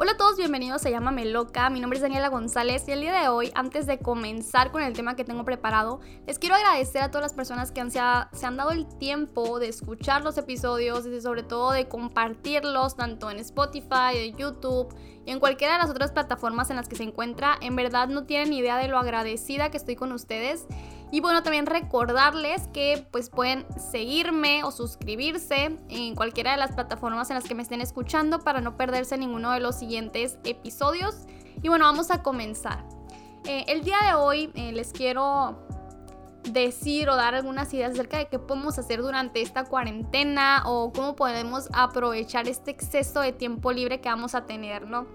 Hola a todos, bienvenidos a Llámame Loca. Mi nombre es Daniela González y el día de hoy, antes de comenzar con el tema que tengo preparado, les quiero agradecer a todas las personas que han, se, se, han dado el tiempo de escuchar los episodios y sobre todo de compartirlos tanto en Spotify, en YouTube y en cualquiera de las otras plataformas en las que se encuentra. En verdad no tienen idea de lo agradecida que estoy con ustedes. Y bueno, también recordarles que pues pueden seguirme o suscribirse en cualquiera de las plataformas en las que me estén escuchando para no perderse ninguno de los siguientes episodios. Y bueno, vamos a comenzar. Eh, el día de hoy eh, les quiero decir o dar algunas ideas acerca de qué podemos hacer durante esta cuarentena o cómo podemos aprovechar este exceso de tiempo libre que vamos a tener, ¿no?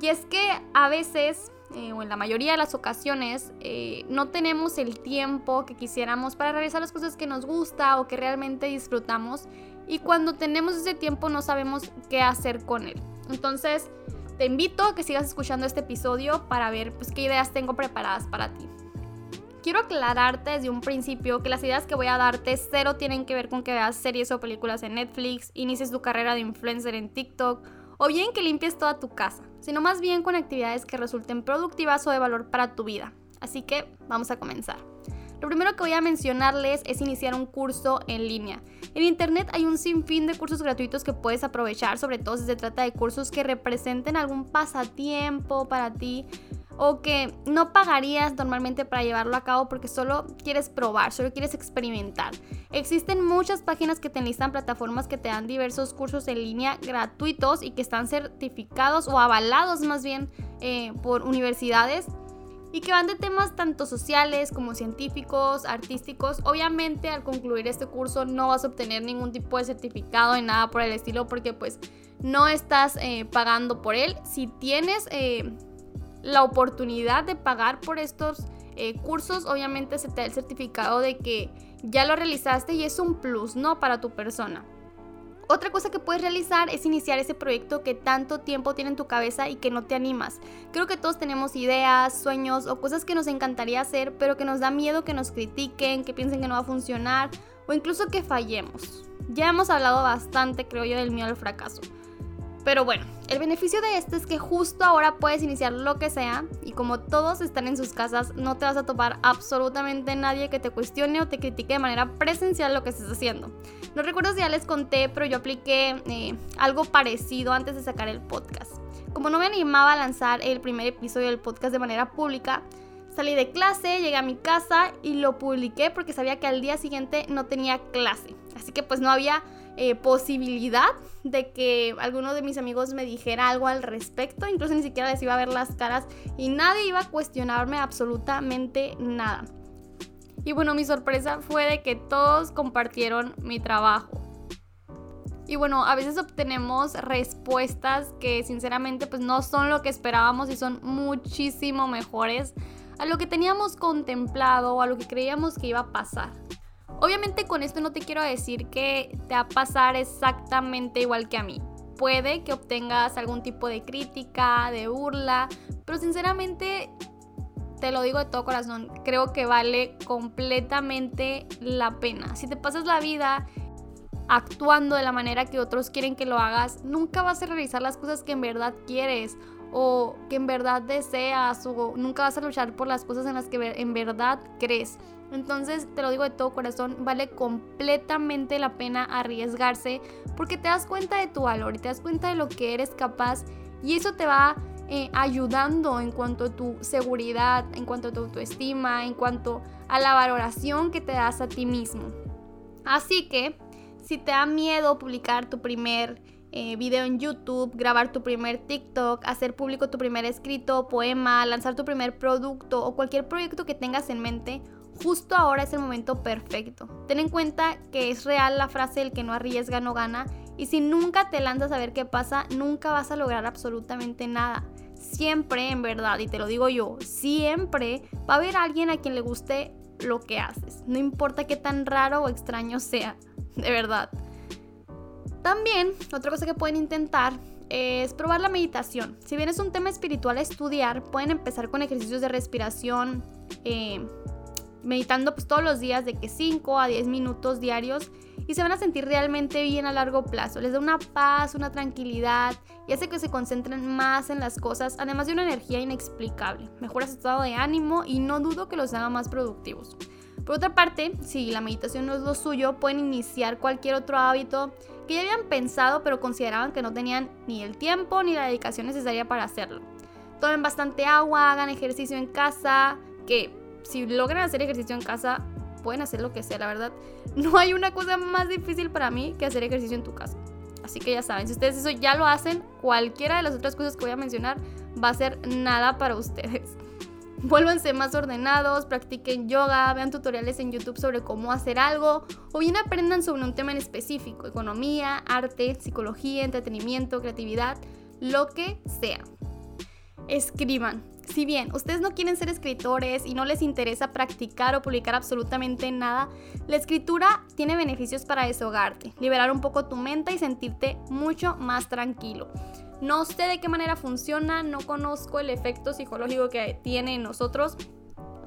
Y es que a veces eh, o en la mayoría de las ocasiones eh, no tenemos el tiempo que quisiéramos para realizar las cosas que nos gusta o que realmente disfrutamos y cuando tenemos ese tiempo no sabemos qué hacer con él. Entonces te invito a que sigas escuchando este episodio para ver pues, qué ideas tengo preparadas para ti. Quiero aclararte desde un principio que las ideas que voy a darte cero tienen que ver con que veas series o películas en Netflix, inicies tu carrera de influencer en TikTok o bien que limpies toda tu casa, sino más bien con actividades que resulten productivas o de valor para tu vida. Así que vamos a comenzar. Lo primero que voy a mencionarles es iniciar un curso en línea. En internet hay un sinfín de cursos gratuitos que puedes aprovechar, sobre todo si se trata de cursos que representen algún pasatiempo para ti o que no pagarías normalmente para llevarlo a cabo porque solo quieres probar, solo quieres experimentar. Existen muchas páginas que te enlistan plataformas que te dan diversos cursos en línea gratuitos y que están certificados o avalados más bien eh, por universidades y que van de temas tanto sociales como científicos, artísticos. Obviamente al concluir este curso no vas a obtener ningún tipo de certificado ni nada por el estilo porque pues no estás eh, pagando por él. Si tienes eh, la oportunidad de pagar por estos eh, cursos, obviamente se te da el certificado de que ya lo realizaste y es un plus, ¿no? Para tu persona. Otra cosa que puedes realizar es iniciar ese proyecto que tanto tiempo tiene en tu cabeza y que no te animas. Creo que todos tenemos ideas, sueños o cosas que nos encantaría hacer, pero que nos da miedo que nos critiquen, que piensen que no va a funcionar o incluso que fallemos. Ya hemos hablado bastante, creo yo, del miedo al fracaso. Pero bueno, el beneficio de esto es que justo ahora puedes iniciar lo que sea y como todos están en sus casas, no te vas a topar absolutamente nadie que te cuestione o te critique de manera presencial lo que estés haciendo. No recuerdo si ya les conté, pero yo apliqué eh, algo parecido antes de sacar el podcast. Como no me animaba a lanzar el primer episodio del podcast de manera pública, salí de clase, llegué a mi casa y lo publiqué porque sabía que al día siguiente no tenía clase. Así que pues no había eh, posibilidad de que alguno de mis amigos me dijera algo al respecto, incluso ni siquiera les iba a ver las caras y nadie iba a cuestionarme absolutamente nada. Y bueno, mi sorpresa fue de que todos compartieron mi trabajo. Y bueno, a veces obtenemos respuestas que sinceramente pues no son lo que esperábamos y son muchísimo mejores a lo que teníamos contemplado o a lo que creíamos que iba a pasar. Obviamente con esto no te quiero decir que te va a pasar exactamente igual que a mí. Puede que obtengas algún tipo de crítica, de burla, pero sinceramente te lo digo de todo corazón, creo que vale completamente la pena. Si te pasas la vida actuando de la manera que otros quieren que lo hagas, nunca vas a realizar las cosas que en verdad quieres o que en verdad deseas o nunca vas a luchar por las cosas en las que en verdad crees. Entonces, te lo digo de todo corazón, vale completamente la pena arriesgarse porque te das cuenta de tu valor y te das cuenta de lo que eres capaz y eso te va eh, ayudando en cuanto a tu seguridad, en cuanto a tu autoestima, en cuanto a la valoración que te das a ti mismo. Así que, si te da miedo publicar tu primer eh, video en YouTube, grabar tu primer TikTok, hacer público tu primer escrito, poema, lanzar tu primer producto o cualquier proyecto que tengas en mente, justo ahora es el momento perfecto. Ten en cuenta que es real la frase el que no arriesga no gana y si nunca te lanzas a ver qué pasa, nunca vas a lograr absolutamente nada. Siempre, en verdad, y te lo digo yo, siempre va a haber alguien a quien le guste lo que haces. No importa qué tan raro o extraño sea, de verdad. También, otra cosa que pueden intentar es probar la meditación. Si bien es un tema espiritual a estudiar, pueden empezar con ejercicios de respiración, eh, meditando pues todos los días de que 5 a 10 minutos diarios y se van a sentir realmente bien a largo plazo. Les da una paz, una tranquilidad y hace que se concentren más en las cosas, además de una energía inexplicable. Mejora su estado de ánimo y no dudo que los haga más productivos. Por otra parte, si la meditación no es lo suyo, pueden iniciar cualquier otro hábito que ya habían pensado pero consideraban que no tenían ni el tiempo ni la dedicación necesaria para hacerlo. Tomen bastante agua, hagan ejercicio en casa, que si logran hacer ejercicio en casa, pueden hacer lo que sea, la verdad. No hay una cosa más difícil para mí que hacer ejercicio en tu casa. Así que ya saben, si ustedes eso ya lo hacen, cualquiera de las otras cosas que voy a mencionar va a ser nada para ustedes. Vuélvanse más ordenados, practiquen yoga, vean tutoriales en YouTube sobre cómo hacer algo o bien aprendan sobre un tema en específico, economía, arte, psicología, entretenimiento, creatividad, lo que sea. Escriban. Si bien ustedes no quieren ser escritores y no les interesa practicar o publicar absolutamente nada, la escritura tiene beneficios para desahogarte, liberar un poco tu mente y sentirte mucho más tranquilo. No sé de qué manera funciona, no conozco el efecto psicológico que tiene en nosotros,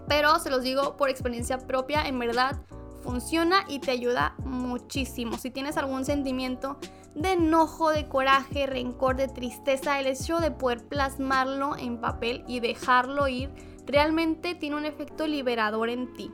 pero se los digo por experiencia propia, en verdad funciona y te ayuda muchísimo. Si tienes algún sentimiento de enojo, de coraje, rencor, de tristeza, el hecho de poder plasmarlo en papel y dejarlo ir realmente tiene un efecto liberador en ti.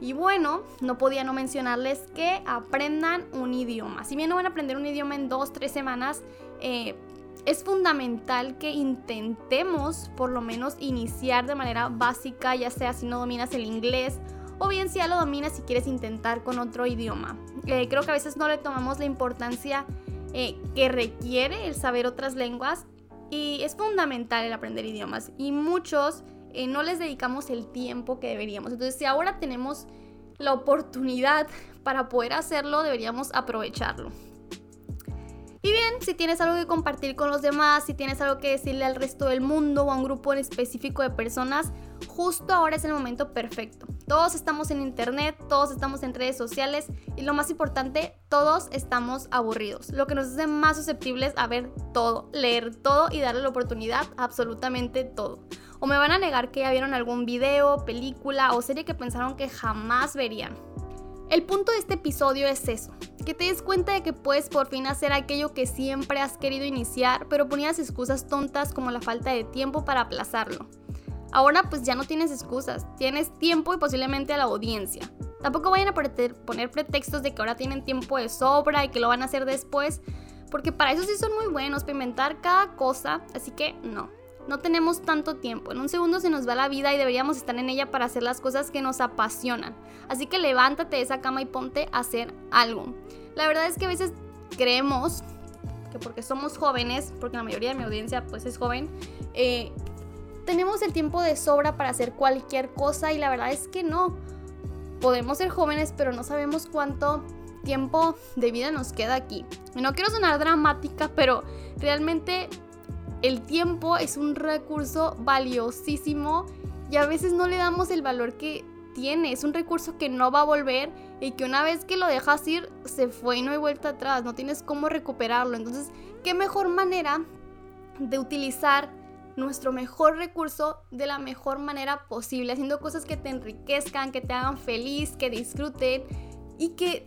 Y bueno, no podía no mencionarles que aprendan un idioma. Si bien no van a aprender un idioma en dos, tres semanas, eh, es fundamental que intentemos por lo menos iniciar de manera básica, ya sea si no dominas el inglés o bien si ya lo dominas y quieres intentar con otro idioma. Eh, creo que a veces no le tomamos la importancia eh, que requiere el saber otras lenguas y es fundamental el aprender idiomas y muchos eh, no les dedicamos el tiempo que deberíamos. Entonces si ahora tenemos la oportunidad para poder hacerlo, deberíamos aprovecharlo. Si tienes algo que compartir con los demás, si tienes algo que decirle al resto del mundo o a un grupo en específico de personas, justo ahora es el momento perfecto. Todos estamos en internet, todos estamos en redes sociales y lo más importante, todos estamos aburridos, lo que nos hace más susceptibles a ver todo, leer todo y darle la oportunidad a absolutamente todo. O me van a negar que ya vieron algún video, película o serie que pensaron que jamás verían. El punto de este episodio es eso, que te des cuenta de que puedes por fin hacer aquello que siempre has querido iniciar, pero ponías excusas tontas como la falta de tiempo para aplazarlo. Ahora pues ya no tienes excusas, tienes tiempo y posiblemente a la audiencia. Tampoco vayan a poner pretextos de que ahora tienen tiempo de sobra y que lo van a hacer después, porque para eso sí son muy buenos, para inventar cada cosa, así que no. No tenemos tanto tiempo, en un segundo se nos va la vida y deberíamos estar en ella para hacer las cosas que nos apasionan. Así que levántate de esa cama y ponte a hacer algo. La verdad es que a veces creemos que porque somos jóvenes, porque la mayoría de mi audiencia pues es joven, eh, tenemos el tiempo de sobra para hacer cualquier cosa y la verdad es que no. Podemos ser jóvenes, pero no sabemos cuánto tiempo de vida nos queda aquí. no quiero sonar dramática, pero realmente el tiempo es un recurso valiosísimo y a veces no le damos el valor que tiene. Es un recurso que no va a volver y que una vez que lo dejas ir, se fue y no hay vuelta atrás. No tienes cómo recuperarlo. Entonces, ¿qué mejor manera de utilizar nuestro mejor recurso de la mejor manera posible? Haciendo cosas que te enriquezcan, que te hagan feliz, que disfruten y que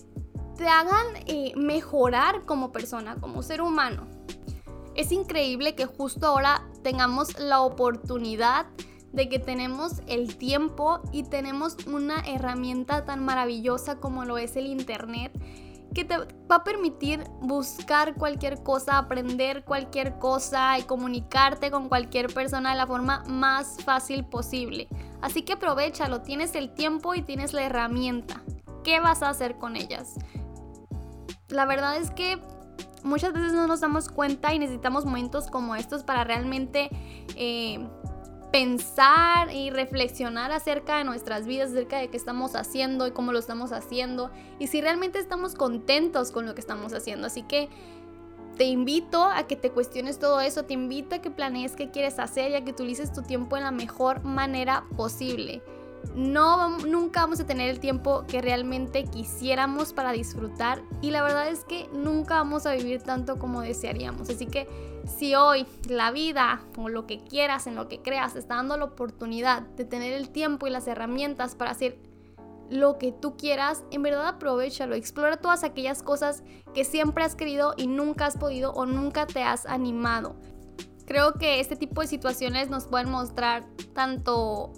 te hagan eh, mejorar como persona, como ser humano. Es increíble que justo ahora tengamos la oportunidad de que tenemos el tiempo y tenemos una herramienta tan maravillosa como lo es el Internet que te va a permitir buscar cualquier cosa, aprender cualquier cosa y comunicarte con cualquier persona de la forma más fácil posible. Así que aprovechalo, tienes el tiempo y tienes la herramienta. ¿Qué vas a hacer con ellas? La verdad es que muchas veces no nos damos cuenta y necesitamos momentos como estos para realmente eh, pensar y reflexionar acerca de nuestras vidas, acerca de qué estamos haciendo y cómo lo estamos haciendo y si realmente estamos contentos con lo que estamos haciendo. Así que te invito a que te cuestiones todo eso, te invito a que planees qué quieres hacer y a que utilices tu tiempo en la mejor manera posible no nunca vamos a tener el tiempo que realmente quisiéramos para disfrutar y la verdad es que nunca vamos a vivir tanto como desearíamos. Así que si hoy la vida o lo que quieras, en lo que creas, está dando la oportunidad de tener el tiempo y las herramientas para hacer lo que tú quieras, en verdad aprovechalo, explora todas aquellas cosas que siempre has querido y nunca has podido o nunca te has animado. Creo que este tipo de situaciones nos pueden mostrar tanto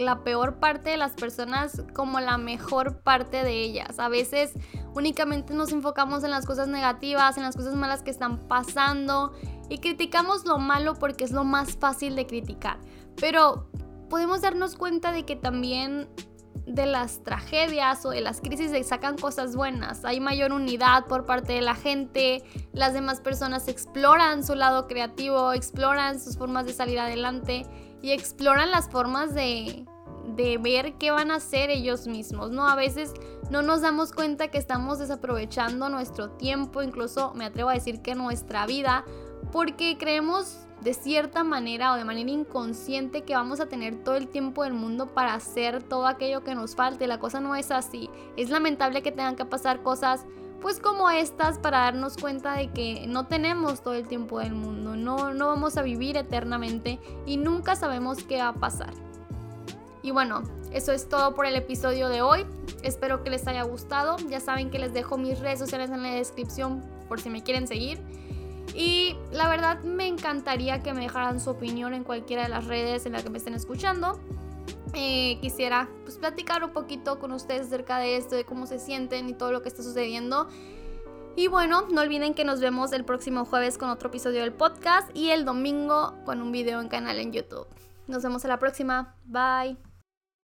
la peor parte de las personas como la mejor parte de ellas. A veces únicamente nos enfocamos en las cosas negativas, en las cosas malas que están pasando y criticamos lo malo porque es lo más fácil de criticar. Pero podemos darnos cuenta de que también de las tragedias o de las crisis se sacan cosas buenas. Hay mayor unidad por parte de la gente, las demás personas exploran su lado creativo, exploran sus formas de salir adelante y exploran las formas de, de ver qué van a hacer ellos mismos, ¿no? A veces no nos damos cuenta que estamos desaprovechando nuestro tiempo, incluso me atrevo a decir que nuestra vida, porque creemos de cierta manera o de manera inconsciente que vamos a tener todo el tiempo del mundo para hacer todo aquello que nos falte. La cosa no es así. Es lamentable que tengan que pasar cosas pues como estas para darnos cuenta de que no tenemos todo el tiempo del mundo, no, no vamos a vivir eternamente y nunca sabemos qué va a pasar. Y bueno, eso es todo por el episodio de hoy. Espero que les haya gustado. Ya saben que les dejo mis redes sociales en la descripción por si me quieren seguir. La verdad me encantaría que me dejaran su opinión en cualquiera de las redes en las que me estén escuchando. Eh, quisiera pues, platicar un poquito con ustedes acerca de esto, de cómo se sienten y todo lo que está sucediendo. Y bueno, no olviden que nos vemos el próximo jueves con otro episodio del podcast y el domingo con un video en canal en YouTube. Nos vemos en la próxima. Bye.